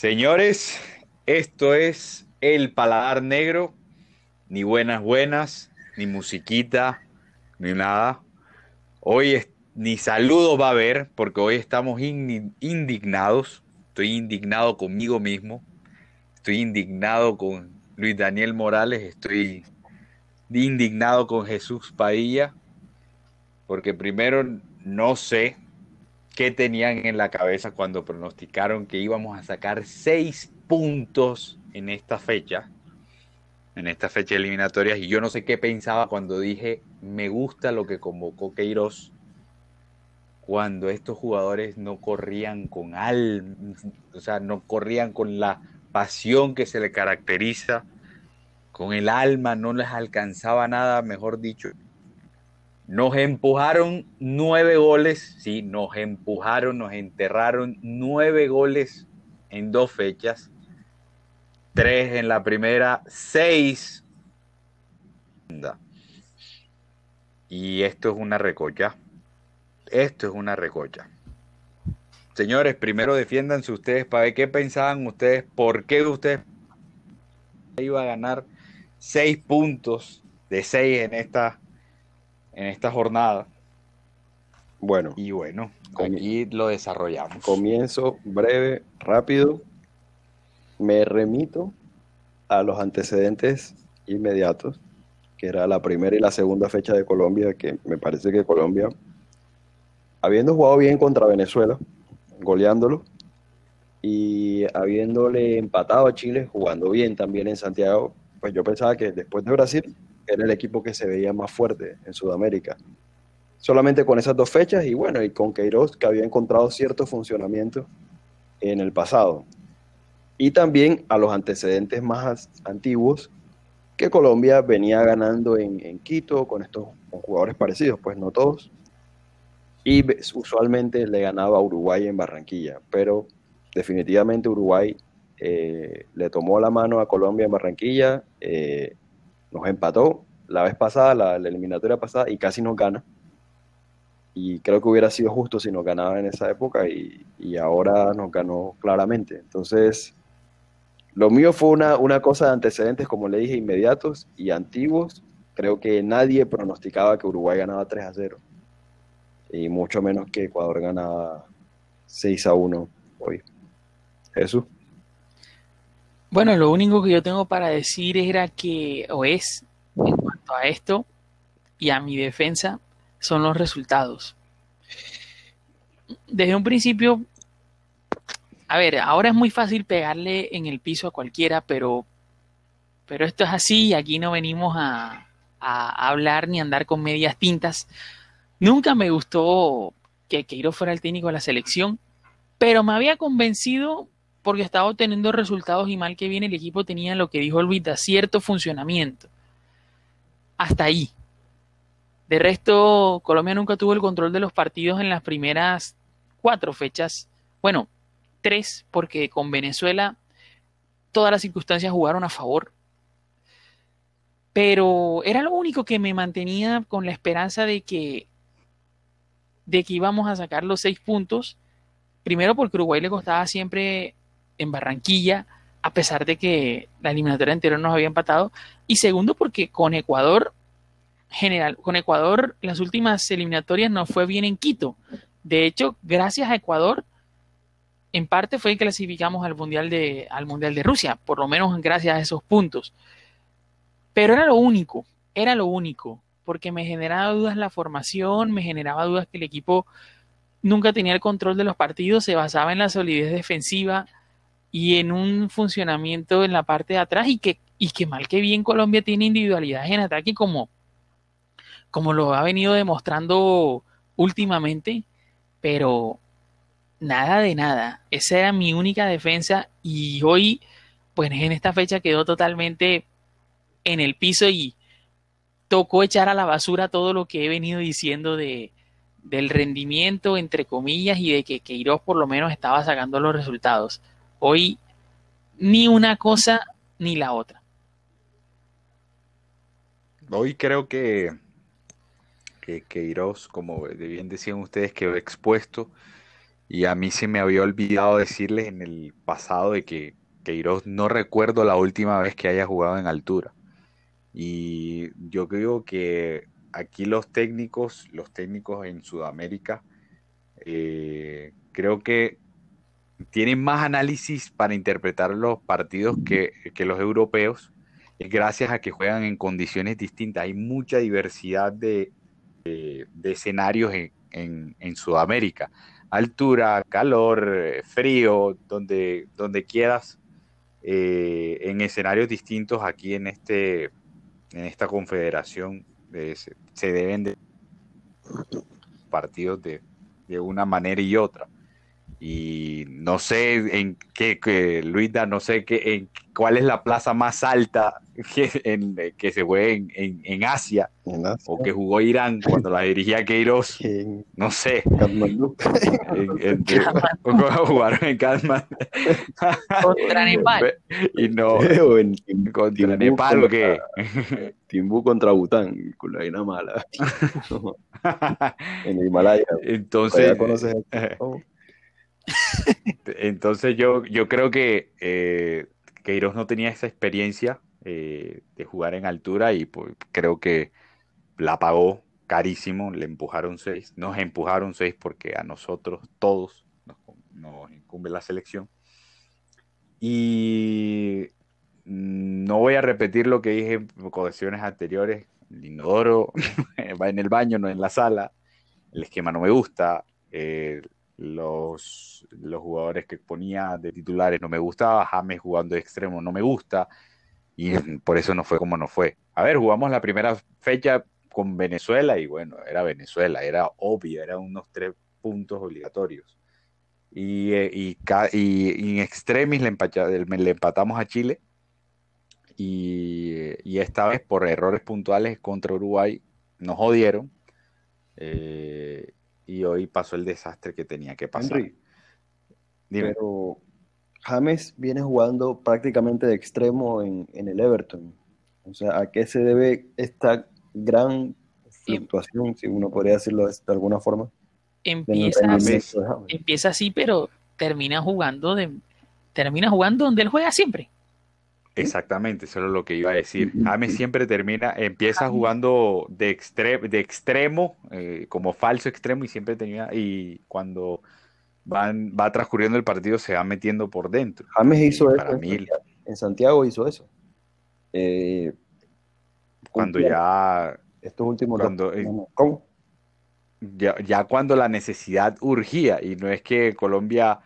Señores, esto es El Paladar Negro. Ni buenas buenas, ni musiquita, ni nada. Hoy ni saludos va a haber, porque hoy estamos indignados. Estoy indignado conmigo mismo. Estoy indignado con Luis Daniel Morales. Estoy indignado con Jesús Padilla. Porque primero no sé qué tenían en la cabeza cuando pronosticaron que íbamos a sacar seis puntos en esta fecha, en esta fecha eliminatoria, y yo no sé qué pensaba cuando dije, me gusta lo que convocó Queiroz, cuando estos jugadores no corrían con alma, o sea, no corrían con la pasión que se le caracteriza, con el alma, no les alcanzaba nada, mejor dicho, nos empujaron nueve goles, sí, nos empujaron, nos enterraron nueve goles en dos fechas. Tres en la primera, seis. Y esto es una recocha. Esto es una recocha. Señores, primero defiéndanse ustedes para ver qué pensaban ustedes, por qué ustedes iba a ganar seis puntos de seis en esta en esta jornada. Bueno. Y bueno, aquí lo desarrollamos. Comienzo breve, rápido. Me remito a los antecedentes inmediatos, que era la primera y la segunda fecha de Colombia, que me parece que Colombia, habiendo jugado bien contra Venezuela, goleándolo, y habiéndole empatado a Chile, jugando bien también en Santiago, pues yo pensaba que después de Brasil era el equipo que se veía más fuerte en Sudamérica. Solamente con esas dos fechas y bueno, y con Queiroz que había encontrado cierto funcionamiento en el pasado. Y también a los antecedentes más antiguos que Colombia venía ganando en, Quito con estos jugadores parecidos, pues no todos. Y usualmente le ganaba a Uruguay en Barranquilla, pero definitivamente Uruguay eh, le tomó la mano a Colombia en Barranquilla, eh, nos empató la vez pasada, la, eliminatoria pasada, y casi nos gana. Y creo que hubiera sido justo si nos ganaba en esa época y, ahora nos ganó claramente. Entonces, lo mío fue una, una cosa de antecedentes, como le dije, inmediatos y antiguos. Creo que nadie pronosticaba que Uruguay ganaba 3 a 0. Y mucho menos que Ecuador ganaba 6 a 1 hoy. Jesús. Bueno, lo único que yo tengo para decir era que, o es, en cuanto a esto y a mi defensa, son los resultados. Desde un principio, a ver, ahora es muy fácil pegarle en el piso a cualquiera, pero, pero esto es así y aquí no venimos a, a hablar ni a andar con medias tintas. Nunca me gustó que Queiroz fuera el técnico de la selección, pero me había convencido porque estaba obteniendo resultados y mal que viene el equipo tenía lo que dijo Luis, cierto funcionamiento. Hasta ahí. De resto, Colombia nunca tuvo el control de los partidos en las primeras cuatro fechas. Bueno, tres, porque con Venezuela todas las circunstancias jugaron a favor. Pero era lo único que me mantenía con la esperanza de que, de que íbamos a sacar los seis puntos. Primero porque Uruguay le costaba siempre en Barranquilla, a pesar de que la eliminatoria anterior nos había empatado. Y segundo, porque con Ecuador, general, con Ecuador, las últimas eliminatorias no fue bien en Quito. De hecho, gracias a Ecuador, en parte fue que clasificamos al Mundial de, al mundial de Rusia, por lo menos gracias a esos puntos. Pero era lo único, era lo único, porque me generaba dudas la formación, me generaba dudas que el equipo nunca tenía el control de los partidos, se basaba en la solidez defensiva, y en un funcionamiento en la parte de atrás y que, y que mal que bien Colombia tiene individualidades en ataque como, como lo ha venido demostrando últimamente, pero nada de nada. Esa era mi única defensa y hoy, pues en esta fecha quedó totalmente en el piso y tocó echar a la basura todo lo que he venido diciendo de, del rendimiento, entre comillas, y de que Queiroz por lo menos estaba sacando los resultados. Hoy ni una cosa ni la otra. Hoy creo que, que Queiroz, como bien decían ustedes, quedó expuesto Y a mí se me había olvidado decirles en el pasado de que Queiroz no recuerdo la última vez que haya jugado en altura. Y yo creo que aquí los técnicos, los técnicos en Sudamérica, eh, creo que tienen más análisis para interpretar los partidos que, los europeos, gracias a que juegan en condiciones distintas. Hay mucha diversidad de, escenarios en, Sudamérica. Altura, calor, frío, donde, donde quieras, eh, en escenarios distintos aquí en, este, en esta confederación eh, se, deben de partidos de, de una manera y otra y no sé en qué, que, Luisa, no sé qué, en cuál es la plaza más alta que, en, que se juegue en, en, Asia, o que jugó Irán cuando la dirigía Queiroz, no sé. en, jugaron en Kathmandu. contra Nepal. Y no, contra Nepal o qué. Timbú contra Bután, con la vaina mala. en el Himalaya. Entonces, entonces yo, yo creo que eh, Queiroz no tenía esa experiencia eh, de jugar en altura y pues, creo que la pagó carísimo, le empujaron seis, nos empujaron seis porque a nosotros todos nos, incumbe la selección. Y no voy a repetir lo que dije en colecciones anteriores, el inodoro va en el baño, no en la sala, el esquema no me gusta, eh, los, los jugadores que ponía de titulares no me gustaba, James jugando de extremo no me gusta, y por eso no fue como no fue. A ver, jugamos la primera fecha con Venezuela y bueno, era Venezuela, era obvio, eran unos tres puntos obligatorios. Y, eh, y, en extremis le, empatamos a Chile y, y, esta vez por errores puntuales contra Uruguay nos jodieron. Eh, y hoy pasó el desastre que tenía que pasar. Pero James viene jugando prácticamente de extremo en, el Everton. O sea, ¿a qué se debe esta gran fluctuación, si uno podría decirlo de, alguna forma? Empieza así, empieza así, pero termina jugando de termina jugando donde él juega siempre. Exactamente, eso es lo que iba a decir. James siempre termina, empieza jugando de, de extremo, eh, como falso extremo, y siempre tenía, y cuando van, va transcurriendo el partido se va metiendo por dentro. James hizo eso. En Santiago hizo eso. Eh, cuando ya. Estos últimos cuando, eh, ¿Cómo? Ya, ya cuando la necesidad urgía, y no es que Colombia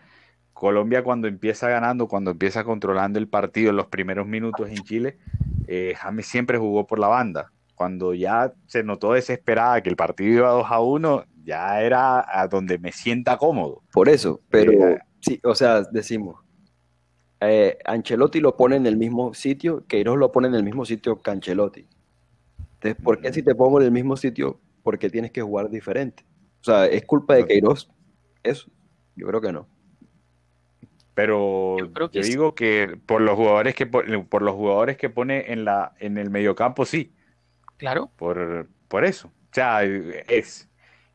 Colombia cuando empieza ganando, cuando empieza controlando el partido en los primeros minutos en Chile, eh, James siempre jugó por la banda. Cuando ya se notó desesperada que el partido iba 2 a 1, ya era a donde me sienta cómodo. Por eso, pero eh, sí, o sea, decimos, eh, Ancelotti lo pone en el mismo sitio, Queiroz lo pone en el mismo sitio que Ancelotti. Entonces, ¿por qué si te pongo en el mismo sitio, por qué tienes que jugar diferente? O sea, ¿es culpa de Queiroz eso? Yo creo que no. Pero yo, digo que por los jugadores que por los jugadores que pone en la en el mediocampo sí. Claro. Por, por eso. O sea, es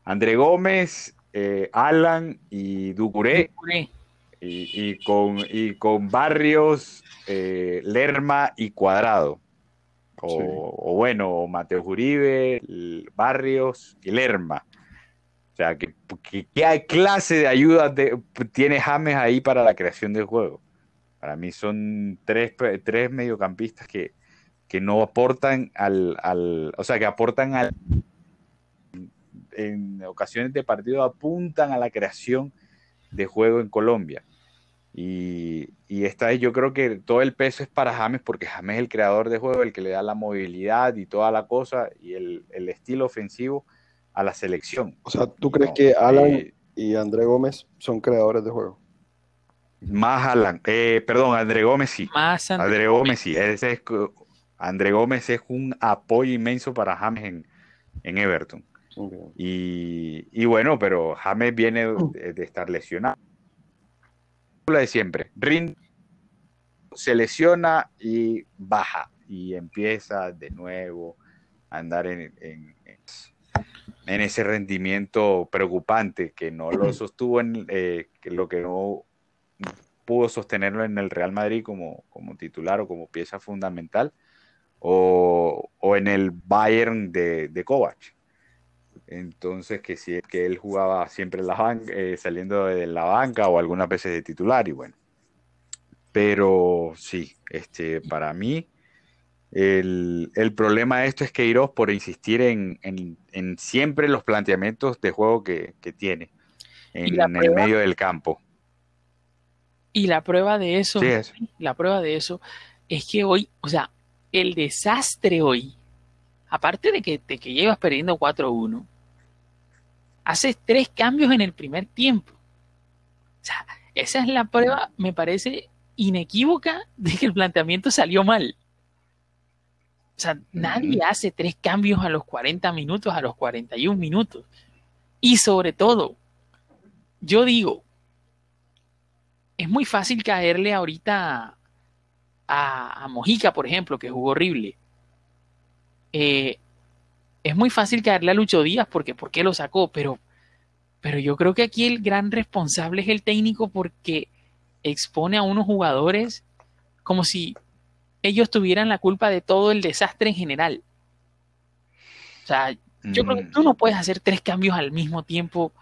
André Gómez, eh, Alan y Ducuré. Y, con, y con Barrios, eh, Lerma y Cuadrado. O, o bueno, Mateo Uribe, Barrios y Lerma. Sea, ¿qué, qué clase de ayuda tiene James ahí para la creación del juego? Para mí son tres, tres mediocampistas que, que no aportan al, al, o sea, que aportan al, en ocasiones de partido apuntan a la creación de juego en Colombia. Y, y, esta vez yo creo que todo el peso es para James porque James es el creador de juego, el que le da la movilidad y toda la cosa y el, el estilo ofensivo a la selección. O sea, ¿tú crees que Alan eh, y André Gómez son creadores de juego? Más Alan, eh, perdón, André Gómez sí. Más André, Gómez, sí. Ese es, André Gómez es un apoyo inmenso para James en, en Everton. Y, y, bueno, pero James viene de, estar lesionado. La de siempre. Rin se lesiona y baja y empieza de nuevo a andar en en ese rendimiento preocupante que no lo sostuvo en eh, que lo que no pudo sostenerlo en el Real Madrid como, como titular o como pieza fundamental o, o en el Bayern de, de Kovac. Entonces, que si es que él jugaba siempre en la banca, eh, saliendo de la banca o algunas veces de titular, y bueno. Pero sí, este, para mí, el, el problema de esto es que Queiroz por insistir en, en, en siempre los planteamientos de juego que, que tiene en, el medio del campo. Y la prueba de eso, Sí, es. la prueba de eso es que hoy, o sea, el desastre hoy, aparte de que, de que llevas perdiendo 4-1, haces tres cambios en el primer tiempo. O sea, esa es la prueba, me parece inequívoca de que el planteamiento salió mal. O sea, nadie hace tres cambios a los 40 minutos, a los 41 minutos. Y sobre todo, yo digo, es muy fácil caerle ahorita a, a Mojica, por ejemplo, que jugó horrible. Eh, es muy fácil caerle a Lucho Díaz porque ¿por qué lo sacó? Pero, pero yo creo que aquí el gran responsable es el técnico porque expone a unos jugadores como si ellos tuvieran la culpa de todo el desastre en general. O sea, yo creo que Mm, tú no puedes hacer tres cambios al mismo tiempo.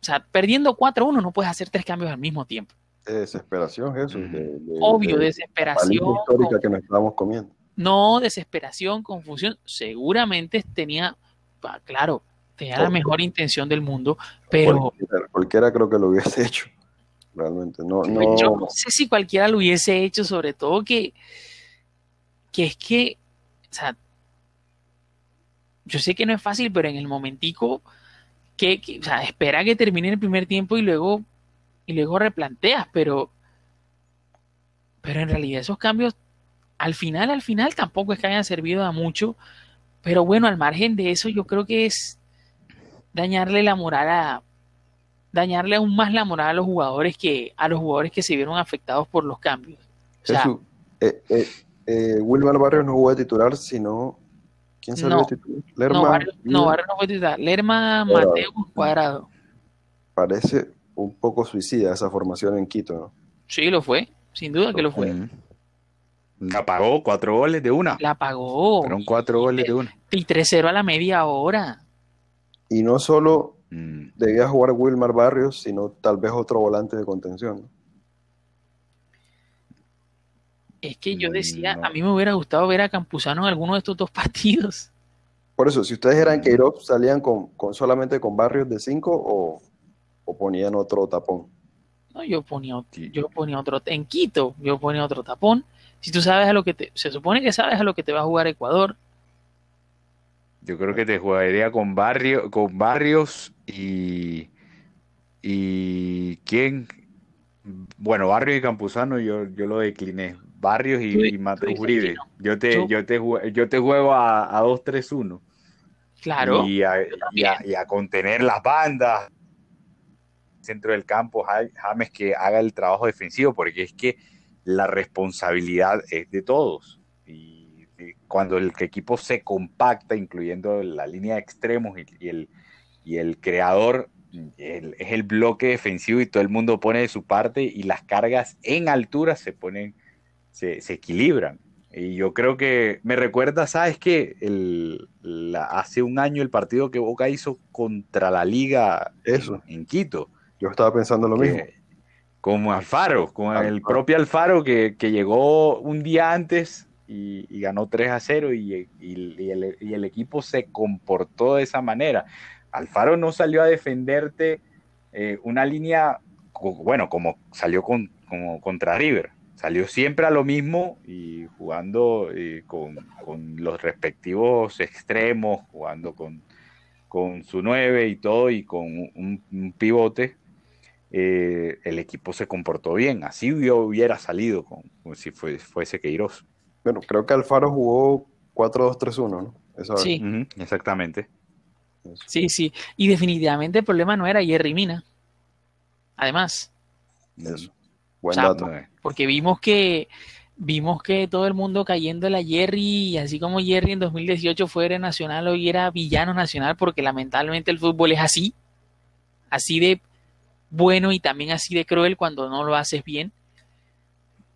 O sea, perdiendo 4-1 no puedes hacer tres cambios al mismo tiempo. De desesperación, de- de- Obvio, de- desesperación. paliza histórica con- que nos estábamos comiendo. no desesperación, confusión. Seguramente tenía, claro, tenía la mejor intención del mundo, pero Cualquiera, cualquiera creo que lo hubiese hecho. Realmente. No, no, yo no sé si cualquiera lo hubiese hecho, sobre todo que, que es que, o sea, yo sé que no es fácil, pero en el momentico que, o sea, espera que termine el primer tiempo y luego y luego replanteas, pero pero en realidad esos cambios al final al final tampoco es que hayan servido a mucho, pero bueno, al margen de eso yo creo que es dañarle la moral a dañarle aún más la moral a los jugadores que a los jugadores que se vieron afectados por los cambios. O sea, eh, eh, eh, Wilmar Barrios no jugó de titular, sino. ¿Quién salió No. de titular? Lerma. no, Barrios, no, Vida. Barrios no fue titular. Lerma, Cuadrado. Mateo, Cuadrado. Parece un poco suicida esa formación en Quito, ¿no? Sí, lo fue. Sin duda que lo fue. mm. La pagó cuatro goles de una. La pagó. Fueron cuatro goles de una. Y 3-0 a la media hora. Y no solo Mm. debía jugar Wilmar Barrios, sino tal vez otro volante de contención. ¿no? Es que yo decía, No. a mí me hubiera gustado ver a Campuzano en alguno de estos dos partidos. Por eso, si ustedes eran Queiroz, ¿salían con, con solamente con Barrios de 5 o, o ponían otro tapón? No, yo ponía, yo ponía otro, en Quito, yo ponía otro tapón. Si tú sabes a lo que te, se supone que sabes a lo que te va a jugar Ecuador, Yo creo que te jugaría con Barrio, con Barrios y y quién bueno, Barrios y Campuzano yo, yo lo decliné. Barrios y, y Uribe. no. Yo te, Yo- yo te yo te juego a, a 2-3-1. claro, Y a, y a- y a contener las bandas. Centro del campo, Ja- James que haga el trabajo defensivo, porque es que la responsabilidad es de todos. Y, cuando el equipo se compacta, incluyendo la línea de extremos y, y el, y el creador, el- es el bloque defensivo y todo el mundo pone de su parte y las cargas en altura se ponen, se, se equilibran. Y yo creo que me recuerda, ¿sabes qué? El, la- hace un año el partido que Boca hizo contra la Liga Eso. en, en Quito. Yo estaba pensando lo que- mismo. Como Alfaro, con el propio Alfaro que, que llegó un día antes y, y ganó 3 a 0 y, y- el, y el equipo se comportó de esa manera. Alfaro no salió a defenderte eh, una línea, bueno, como salió con, como contra River. Salió siempre a lo mismo y jugando eh, con, con los respectivos extremos, jugando con, con su 9 y todo, y con un, un pivote. eh, el equipo se comportó bien. Así yo hubiera salido con, como si fue- fuese Queiroz. Bueno, creo que Alfaro jugó 4-2-3-1, ¿no? Esa vez. sí, exactamente. Eso. sí, sí. Y definitivamente el problema no era Jerry Mina. Además, Eso. Buen O sea, dato. Porque vimos que vimos que todo el mundo cayendo a Jerry, y así como Jerry en 2018 fue héroe nacional, hoy era villano nacional, porque lamentablemente el fútbol es así, así de bueno y también así de cruel cuando no lo haces bien.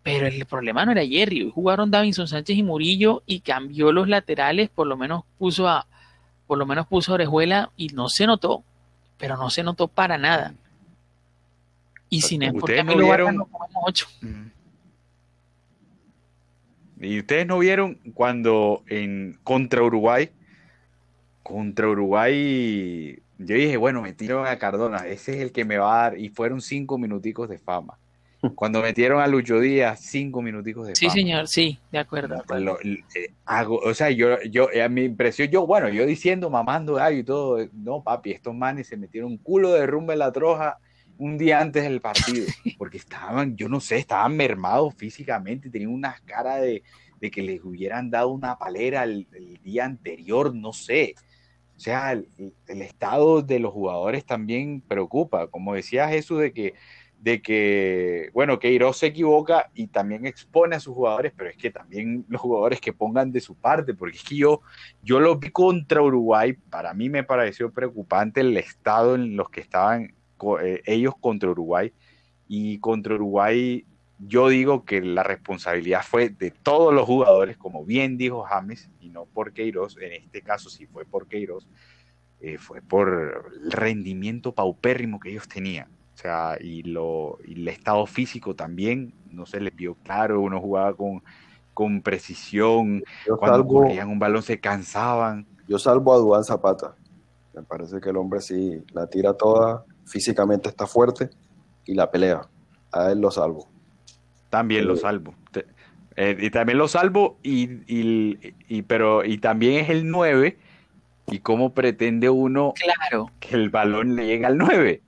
Pero el problema no era Jerry, hoy jugaron Davinson Sánchez y Murillo y cambió los laterales, por lo menos puso a, por lo menos puso a Orejuela y no se notó, pero no se notó para nada. Y sin embargo, ¿Ustedes porque a mí no vieron? Barca no comemos ocho. Y ustedes no vieron cuando en contra Uruguay, contra Uruguay, yo dije, bueno, metieron a Cardona, ese es el que me va a dar, y fueron cinco minuticos de fama. Cuando metieron a Lucho Díaz, cinco minuticos de Sí, fama. señor, sí, de acuerdo. Lo- eh, hago, o sea, yo, yo, a mi impresión, yo, bueno, yo diciendo, mamando gallo y todo, no, papi, estos manes se metieron un culo de rumba en la troja un día antes del partido, porque estaban, yo no sé, estaban mermados físicamente, tenían unas caras de, de que les hubieran dado una palera el, el día anterior, no sé. O sea, el, el estado de los jugadores también preocupa, como decía Jesús, de que de que, bueno, Queiroz se equivoca y también expone a sus jugadores, pero es que también los jugadores que pongan de su parte, porque es que yo, yo lo vi contra Uruguay, para mí me pareció preocupante el estado en los que estaban eh, ellos contra Uruguay, y contra Uruguay yo digo que la responsabilidad fue de todos los jugadores, como bien dijo James, y no por Queiroz, en este caso sí fue por Queiroz, eh, fue por el rendimiento paupérrimo que ellos tenían. O sea, y, lo, y el estado físico también, no se les vio claro, uno jugaba con, con precisión, Yo cuando salvo, corrían un balón se cansaban. yo salvo a Duván Zapata. Me parece que el hombre sí la tira toda, físicamente está fuerte y la pelea. A él lo salvo. También lo Sí. salvo. Te- eh, y también lo salvo, y, y- y- pero, y también es el 9, y cómo pretende uno Claro, que el balón le llegue al 9.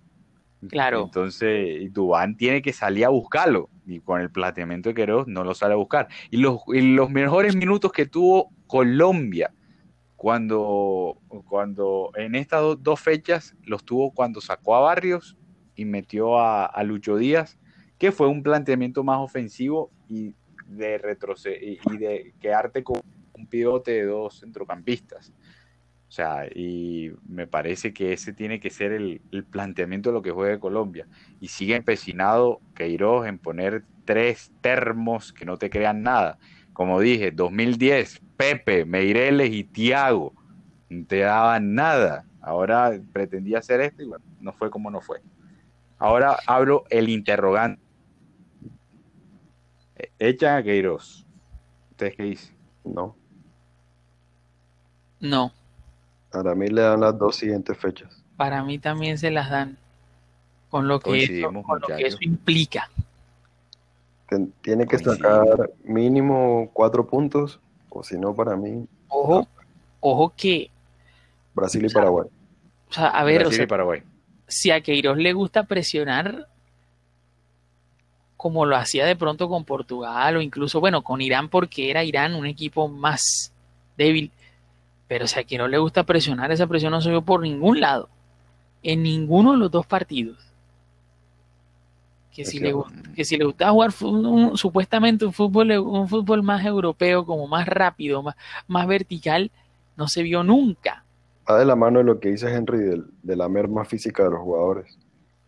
Claro. Entonces, Dubán tiene que salir a buscarlo. Y con el planteamiento de Queiroz no lo sale a buscar. Y los, y los mejores minutos que tuvo Colombia cuando, cuando en estas do- dos fechas los tuvo cuando sacó a Barrios y metió a, a Lucho Díaz, que fue un planteamiento más ofensivo y de retroce y, de quedarte con un pivote de dos centrocampistas. O sea, y me parece que ese tiene que ser el, el planteamiento de lo que juegue Colombia. Y sigue empecinado Queiroz en poner tres termos que no te crean nada. Como dije, 2010, Pepe, Meireles y Tiago no te daban nada. Ahora pretendía hacer esto y bueno, no fue como no fue. Ahora abro el interrogante. E- Echan a Queiroz. ¿Ustedes qué dicen? No. no, Para mí le dan las dos siguientes fechas. para mí también se las dan con lo que, eso, Coincidimos, con lo que muchachos. eso implica. Tiene que sacar mínimo cuatro puntos, o si no, para mí, Ojo, ojo que, Brasil y O sea, Paraguay. o sea, a ver, o Brasil sea, y Paraguay. si a Queiroz le gusta presionar como lo hacía de pronto con Portugal o incluso, bueno, con Irán porque era Irán un equipo más débil, pero si a Queiroz le gusta presionar, esa presión no se vio por ningún lado, en ninguno de los dos partidos. Que si, le, cierto. gust- que si le gustaba jugar un- supuestamente un fútbol, un fútbol más europeo, como más rápido, más, más vertical, no se vio nunca. Va de la mano de lo que dice Henry del- de, la merma física de los jugadores.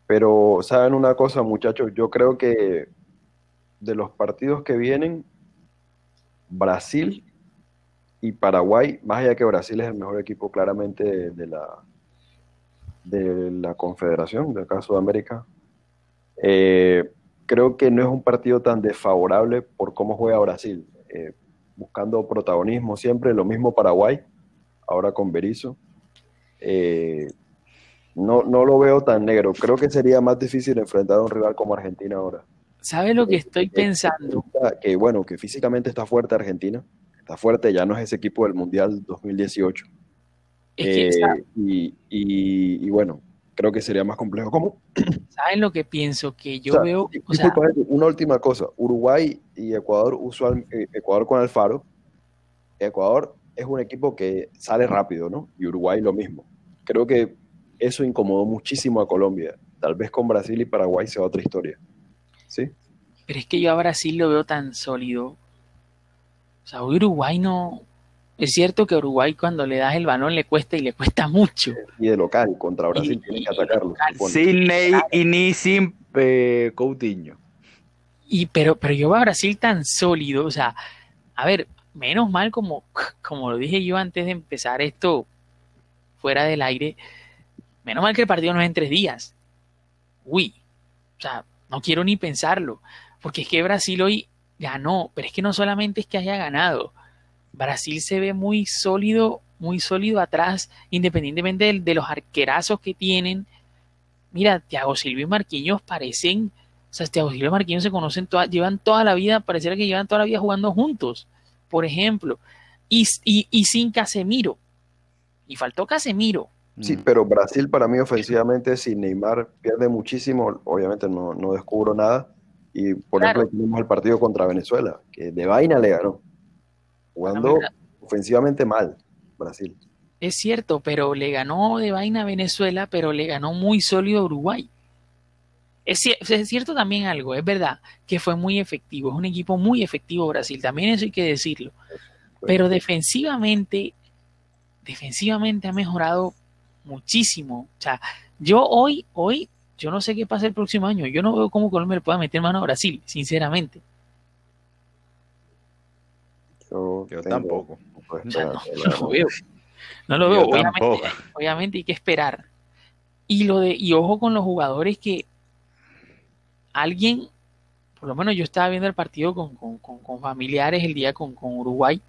Pero, ¿saben una cosa, muchachos? Yo creo que de los partidos que vienen, Brasil y Paraguay, más allá que Brasil es el mejor equipo claramente de, de la, de la Confederación, de acá Sudamérica, eh, creo que no es un partido tan desfavorable por cómo juega Brasil, eh, buscando protagonismo siempre, lo mismo Paraguay, ahora con Berizzo. Eh, no, no lo veo tan negro. Creo que sería más difícil enfrentar a un rival como Argentina ahora. ¿Sabes lo que estoy pensando? Que bueno, que físicamente está fuerte Argentina, está fuerte, ya no es ese equipo del Mundial 2018. Es que, Eh, y, y- y bueno, creo que sería más complejo. ¿Cómo? ¿saben lo que pienso? Que yo O sea, veo, o sea, disculpa, Henry, una última cosa. Uruguay y Ecuador, usual, eh, Ecuador con Alfaro. Ecuador es un equipo que sale rápido, ¿no? Y Uruguay lo mismo. Creo que eso incomodó muchísimo a Colombia. Tal vez con Brasil y Paraguay sea otra historia. ¿Sí? Pero es que yo a Brasil lo veo tan sólido. O sea, Uruguay no. Es cierto que Uruguay cuando le das el balón le cuesta y le cuesta mucho. Y de local, contra Brasil Y- tiene y- que atacarlo. local, supone. Sin Ney y ni sin eh, Coutinho. Y pero, pero yo veo a Brasil tan sólido. O sea, a ver, menos mal como, como lo dije yo antes de empezar esto fuera del aire. Menos mal que el partido no es en tres días. Uy. O sea, no quiero ni pensarlo. Porque es que Brasil hoy ganó. Pero es que no solamente es que haya ganado. Brasil se ve muy sólido, muy sólido atrás, independientemente de, de los arquerazos que tienen. Mira, Thiago Silva y Marquinhos parecen, o sea, Thiago Silva y Marquinhos se conocen, toda, llevan toda la vida, pareciera que llevan toda la vida jugando juntos, por ejemplo, y, y, y sin Casemiro. Y faltó Casemiro. Sí, Mm. pero Brasil para mí ofensivamente, si Neymar pierde muchísimo, obviamente no, no descubro nada. Y por Claro. ejemplo, tenemos el partido contra Venezuela, que de vaina le ganó. Jugando ofensivamente mal, Brasil. Es cierto, pero le ganó de vaina a Venezuela, pero le ganó muy sólido a Uruguay. Es, es cierto también algo, es verdad que fue muy efectivo, es un equipo muy efectivo Brasil, también eso hay que decirlo. Pero defensivamente, defensivamente ha mejorado muchísimo. O sea, yo hoy, hoy, yo no sé qué pasa el próximo año. Yo no veo cómo Colombia le pueda meter mano a Brasil, sinceramente. Yo, Yo tengo tampoco. O sea, no, lo veo. No lo Yo veo. Obviamente, tampoco. obviamente hay que esperar. Y lo de, y ojo con los jugadores que alguien, por lo menos yo estaba viendo el partido con, con- con- con familiares el día con, con Uruguay,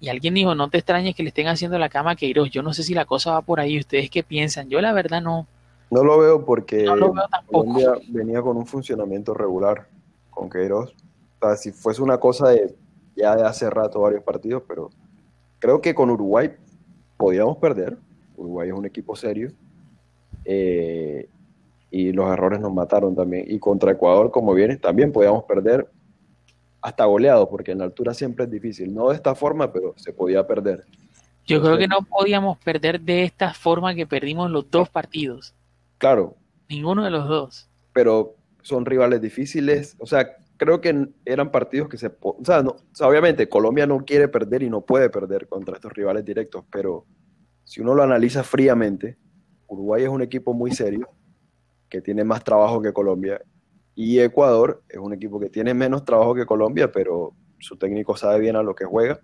y alguien dijo, no te extrañes que le estén haciendo la cama a Queiroz. Yo no sé si la cosa va por ahí. ¿Ustedes qué piensan? Yo la verdad no, No lo veo porque no lo veo tampoco. Colombia venía con un funcionamiento regular con Queiroz. O sea, si fuese una cosa de ya de hace rato varios partidos, pero creo que con Uruguay podíamos perder. Uruguay es un equipo serio. Eh, y los errores nos mataron también. Y contra Ecuador, como viene, también podíamos perder hasta goleados, porque en la altura siempre es difícil. No de esta forma, pero se podía perder. Yo creo que no podíamos perder de esta forma que perdimos los dos partidos. Claro, Ninguno de los dos. pero son rivales difíciles. O sea, creo que eran partidos que se... O sea, no- o sea, obviamente Colombia no quiere perder y no puede perder contra estos rivales directos, pero si uno lo analiza fríamente, Uruguay es un equipo muy serio, que tiene más trabajo que Colombia, y Ecuador es un equipo que tiene menos trabajo que Colombia, pero su técnico sabe bien a lo que juega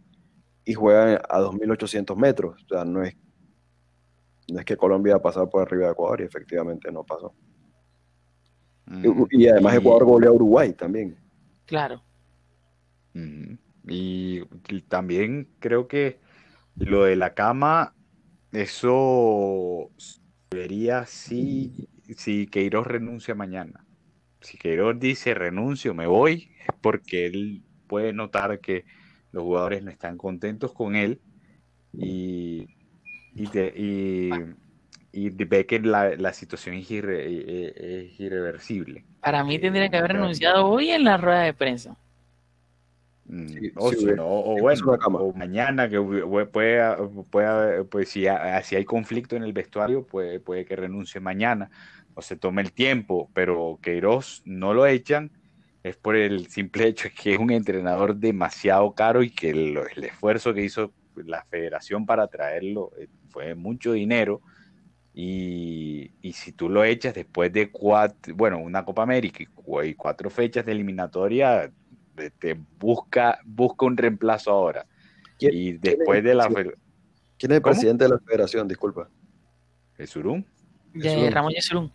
y juega a 2.800 metros. O sea, no es, no es que Colombia ha pasado por arriba de Ecuador y efectivamente no pasó. Mm. Y, y además Y- Ecuador golea a Uruguay también. Claro. Y también creo que lo de la cama, eso vería si, si Queiroz renuncia mañana. Si Queiroz dice renuncio, me voy, es porque él puede notar que los jugadores no están contentos con él y, y, de- y- y ve que la, la situación es, irre- eh, es irreversible. Para mí tendría que haber claro. renunciado hoy en la rueda de prensa. Mm, Sí, o sí, bueno, o mañana que pueda, pueda, pues si, si hay conflicto en el vestuario, puede, puede que renuncie mañana o se tome el tiempo, pero Queiroz no lo echan, es por el simple hecho de que es un entrenador demasiado caro y que el, el esfuerzo que hizo la federación para traerlo eh, fue mucho dinero. Y, y si tú lo echas después de cuatro, bueno, una Copa América y cu- y cuatro fechas de eliminatoria, te- te busca, busca un reemplazo ahora. ¿Quién- Y después es de la ¿Quién es el ¿Cómo? presidente de la federación? Disculpa. Jesurún, De. Ramón Yesurún.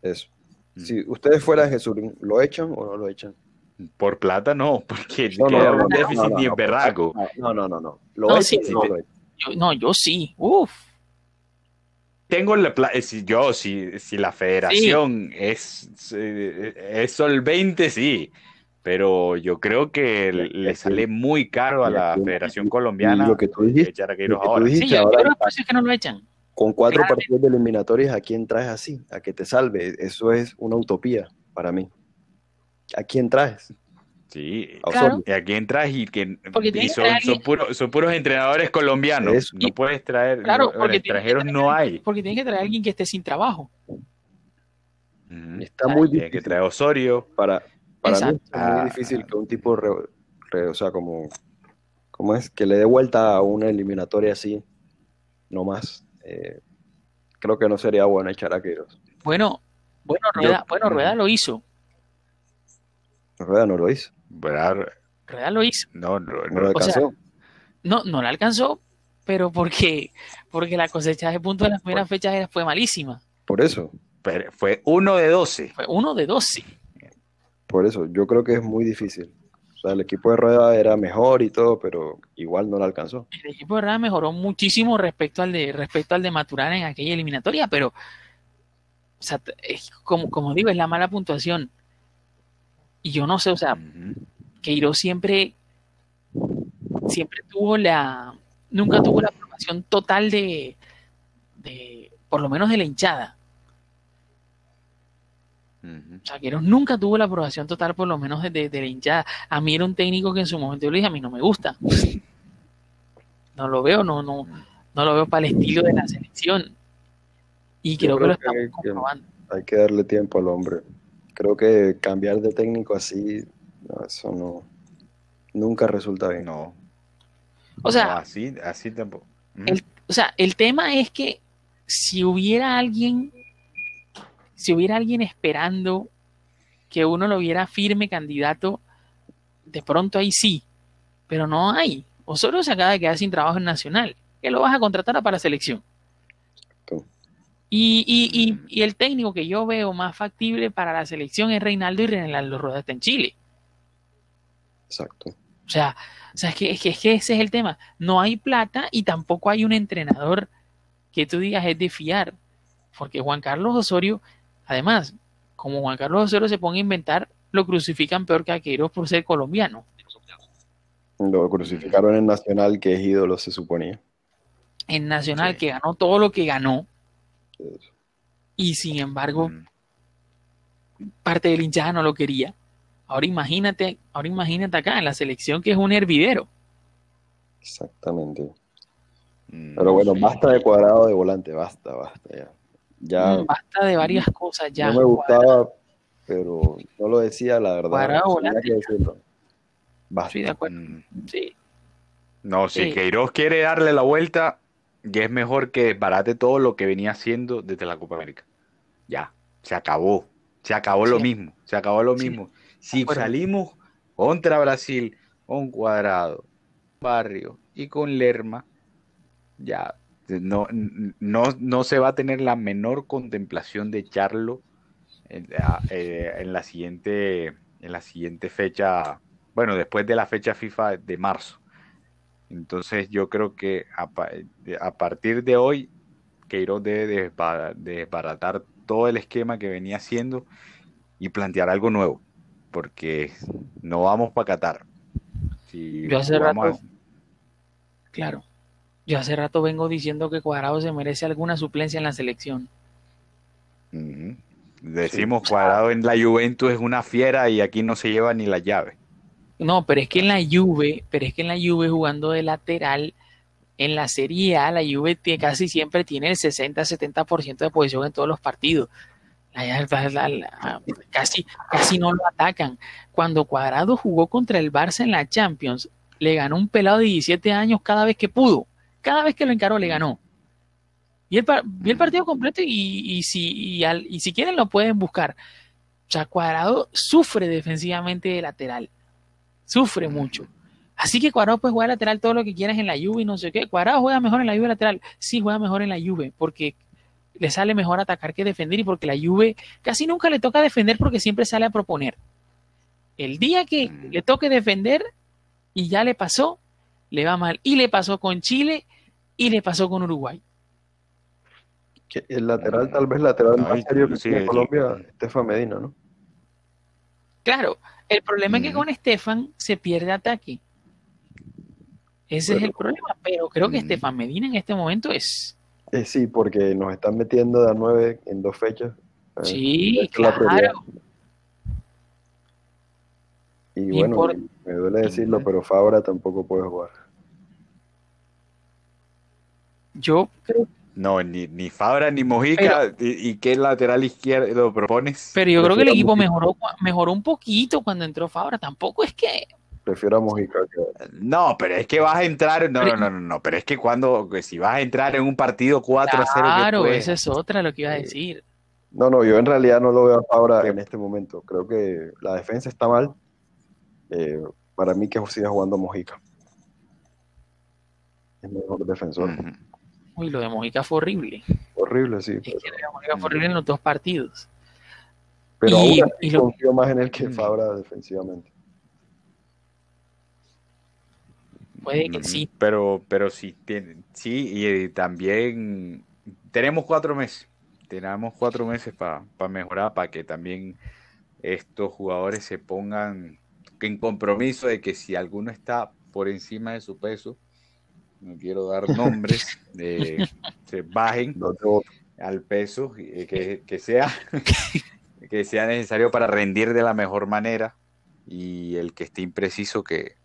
Eso. Mm. Si ustedes fueran Jesús, ¿lo echan o no lo echan? por plata no, porque No, queda no, no, un no, déficit no, no, ni en no, berraco. No, no, no, no. ¿Lo No, echan sí, o sí, no te- lo echan? Yo- no, yo sí. Uf. Tengo la plata, si yo, si, si la federación es, eh, es solvente, sí, pero yo creo que le sale muy caro a la Federación Colombiana Y lo que tú dijiste, echar a Queiroz ahora. dijiste Sí, yo, yo ahora, creo que no lo echan. con cuatro Claramente. partidos de eliminatorias, ¿a quién traes así? A que te salve. Eso es una utopía para mí. ¿A quién traes? Sí, A Claro. Osorio. y aquí entras y que y son, son son puros entrenadores colombianos. Eso. No puedes traer, Claro, no, porque tienes que extranjeros traer- no hay. Porque tienes que traer a alguien que esté sin trabajo. Está muy Tienes que difícil traer Osorio. para, para mí Exacto. es muy difícil que un tipo, re- re- o sea, como, ¿cómo es? Que le dé vuelta a una eliminatoria así, no más. Eh, creo que no sería bueno echar a Queiroz. Bueno, bueno, Yo- Rueda, bueno, Rueda lo hizo. Rueda no lo hizo, ¿Verdad? Rueda lo hizo. No, no, no lo no. O sea, alcanzó. No, no la alcanzó, pero porque, porque la cosecha de puntos de las primeras fechas era- fue malísima. Por eso, Pero fue uno de 12. Fue uno de 12. por eso, yo creo que es muy difícil. O sea, el equipo de Rueda era mejor y todo, pero igual no lo alcanzó. El equipo de Rueda mejoró muchísimo respecto al de, respecto al de Maturana en aquella eliminatoria, pero o sea, es como, como digo, es la mala puntuación. Y yo no sé, o sea. Queiroz siempre, siempre tuvo la, nunca tuvo la aprobación total de, de, por lo menos de la hinchada. O sea, Queiroz nunca tuvo la aprobación total, por lo menos de, de- de la hinchada. A mí era un técnico que en su momento yo le dije, a mí no me gusta. No lo veo, no, no, no lo veo para el estilo de la selección. Y Yo creo, que lo creo que- estamos que- comprobando. Hay que darle tiempo al hombre. Creo que cambiar de técnico así, no, eso no, nunca resulta bien. No. O sea, no, así, así tampoco. El- o sea, el tema es que si hubiera alguien, si hubiera alguien esperando que uno lo viera firme candidato, de pronto ahí sí, pero no hay. Osorio se acaba de quedar sin trabajo en Nacional, que lo vas a contratar para selección. Y, y, y, y el técnico que yo veo más factible para la selección es Reinaldo y Reinaldo Rueda está en Chile. Exacto. O sea, o sea es, que, es, que, es que ese es el tema. No hay plata y tampoco hay un entrenador que tú digas es de fiar. Porque Juan Carlos Osorio, además, como Juan Carlos Osorio se ponga a inventar, lo crucifican peor que a Queiroz por ser colombiano. Lo crucificaron en Nacional, que es ídolo, se suponía. En Nacional, Sí. que ganó todo lo que ganó. Y sin embargo, Ujú. parte del hinchada no lo quería. Ahora imagínate, ahora imagínate acá en la selección que es un hervidero. Exactamente. Mm, Pero bueno, sí. basta de cuadrado de volante, basta, basta ya. Ya Mm, Basta de varias cosas ya. no me gustaba, pero no lo decía, la verdad. Cuadrado volante. que decirlo. Basta. Estoy de acuerdo. Mm. Sí. No, si Sí. Queiroz quiere darle la vuelta, ya es mejor que desbarate todo lo que venía haciendo desde la Copa América. Ya, se acabó. Se acabó lo mismo. Se acabó lo Sí, mismo. Si salimos contra Brasil con Cuadrado, Barrio y con Lerma, ya no, no, no se va a tener la menor contemplación de echarlo en eh, en la siguiente, en la siguiente fecha, bueno, después de la fecha FIFA de marzo. Entonces yo creo que a, partir de hoy, Queiroz debe desba- desbaratar todo el esquema que venía haciendo y plantear algo nuevo, porque no vamos para Qatar. Si Yo hace rato- Claro. Yo hace rato vengo diciendo que Cuadrado se merece alguna suplencia en la selección. Decimos Cuadrado en la Juventus es una fiera y aquí no se lleva ni la llave. No, pero es que en la Juve, pero es que en la Juve jugando de lateral, en la Serie A, la Juve casi siempre tiene el 60-70% de posición en todos los partidos. La- casi, casi no lo atacan. Cuando Cuadrado jugó contra el Barça en la Champions, le ganó un pelado de 17 años cada vez que pudo. Cada vez que lo encaró, le ganó. Vi el, partido completo y, y si, y, al- y si quieren lo pueden buscar. O sea, Cuadrado sufre defensivamente de lateral. Sufre mucho. Así que Cuadrado puede jugar lateral todo lo que quieras en la Juve y no sé qué. Cuadrado juega mejor en la Juve lateral. Sí, juega mejor en la Juve porque le sale mejor atacar que defender y porque la Juve casi nunca le toca defender porque siempre sale a proponer. El día que Mm. le toque defender y ya le pasó, le va mal. Y le pasó con Chile y le pasó con Uruguay. El lateral, tal vez lateral más serio que sí, tiene sí. Colombia, Estefan Medina, ¿no? Claro, el problema es que con Estefan se pierde ataque. Ese es el problema, pero creo que Mm. Estefan Medina en este momento es... Eh, sí, porque nos están metiendo de a nueve en dos fechas. Eh, Sí, claro. Y No bueno, me duele decirlo, pero Fabra tampoco puede jugar. Yo creo, No, ni, ni Fabra ni Mojica. ¿Y, ¿Y qué lateral izquierdo propones? Pero yo creo que el equipo mejoró, mejoró un poquito cuando entró Fabra. Tampoco es que. Prefiero a Mojica que No, pero es que vas a entrar. No, no, no, no, no. Pero es que cuando. que si vas a entrar en un partido 4-0. ¿qué Claro, puedes? esa es otra lo que iba a decir. No, no, yo en realidad no lo veo a Fabra en este momento. Creo que la defensa está mal. Eh, para mí que siga jugando Mojica. Es mejor defensor. Uy, lo de Mojica fue horrible. Horrible, sí. Es que lo de Mojica fue horrible en los dos partidos. pero Y- aún así y lo- confío más en él que Mm. Fabra defensivamente. Puede que Ujú. sí. Pero, pero sí, tiene- sí, y eh, también tenemos cuatro meses. Tenemos cuatro meses para mejorar, para que también estos jugadores se pongan en compromiso de que si alguno está por encima de su peso, no quiero dar nombres, eh, se bajen No al peso eh, que, que sea que sea necesario para rendir de la mejor manera. Y el que esté impreciso que,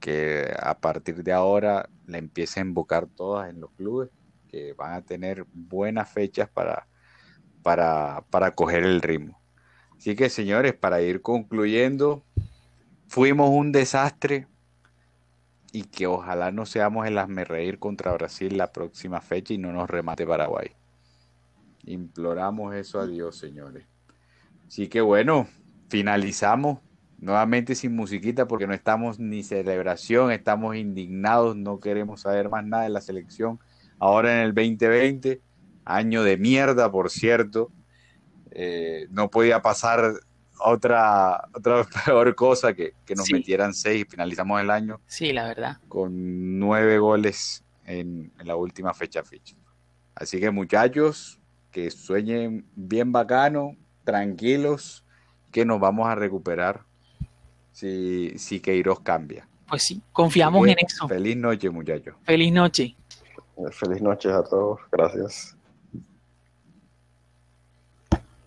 que a partir de ahora le empiece a invocar todas en los clubes que van a tener buenas fechas para, para, para coger el ritmo. Así que señores, para ir concluyendo, fuimos un desastre y que ojalá no seamos el reír contra Brasil la próxima fecha y no nos remate Paraguay. Imploramos eso a Dios, señores. Así que bueno, finalizamos nuevamente sin musiquita porque no estamos ni celebración, estamos indignados, no queremos saber más nada de la selección. Ahora en el 2020, año de mierda, por cierto, eh, no podía pasar otra, otra peor cosa que, que nos Sí. metieran seis y finalizamos el año Sí, la verdad. con nueve goles en, en la última fecha fecha. Así que muchachos, que sueñen bien bacano, tranquilos, que nos vamos a recuperar si, si Queiroz cambia. Pues sí, confiamos en eso. Feliz noche, muchachos. Feliz noche. Feliz noche a todos. Gracias.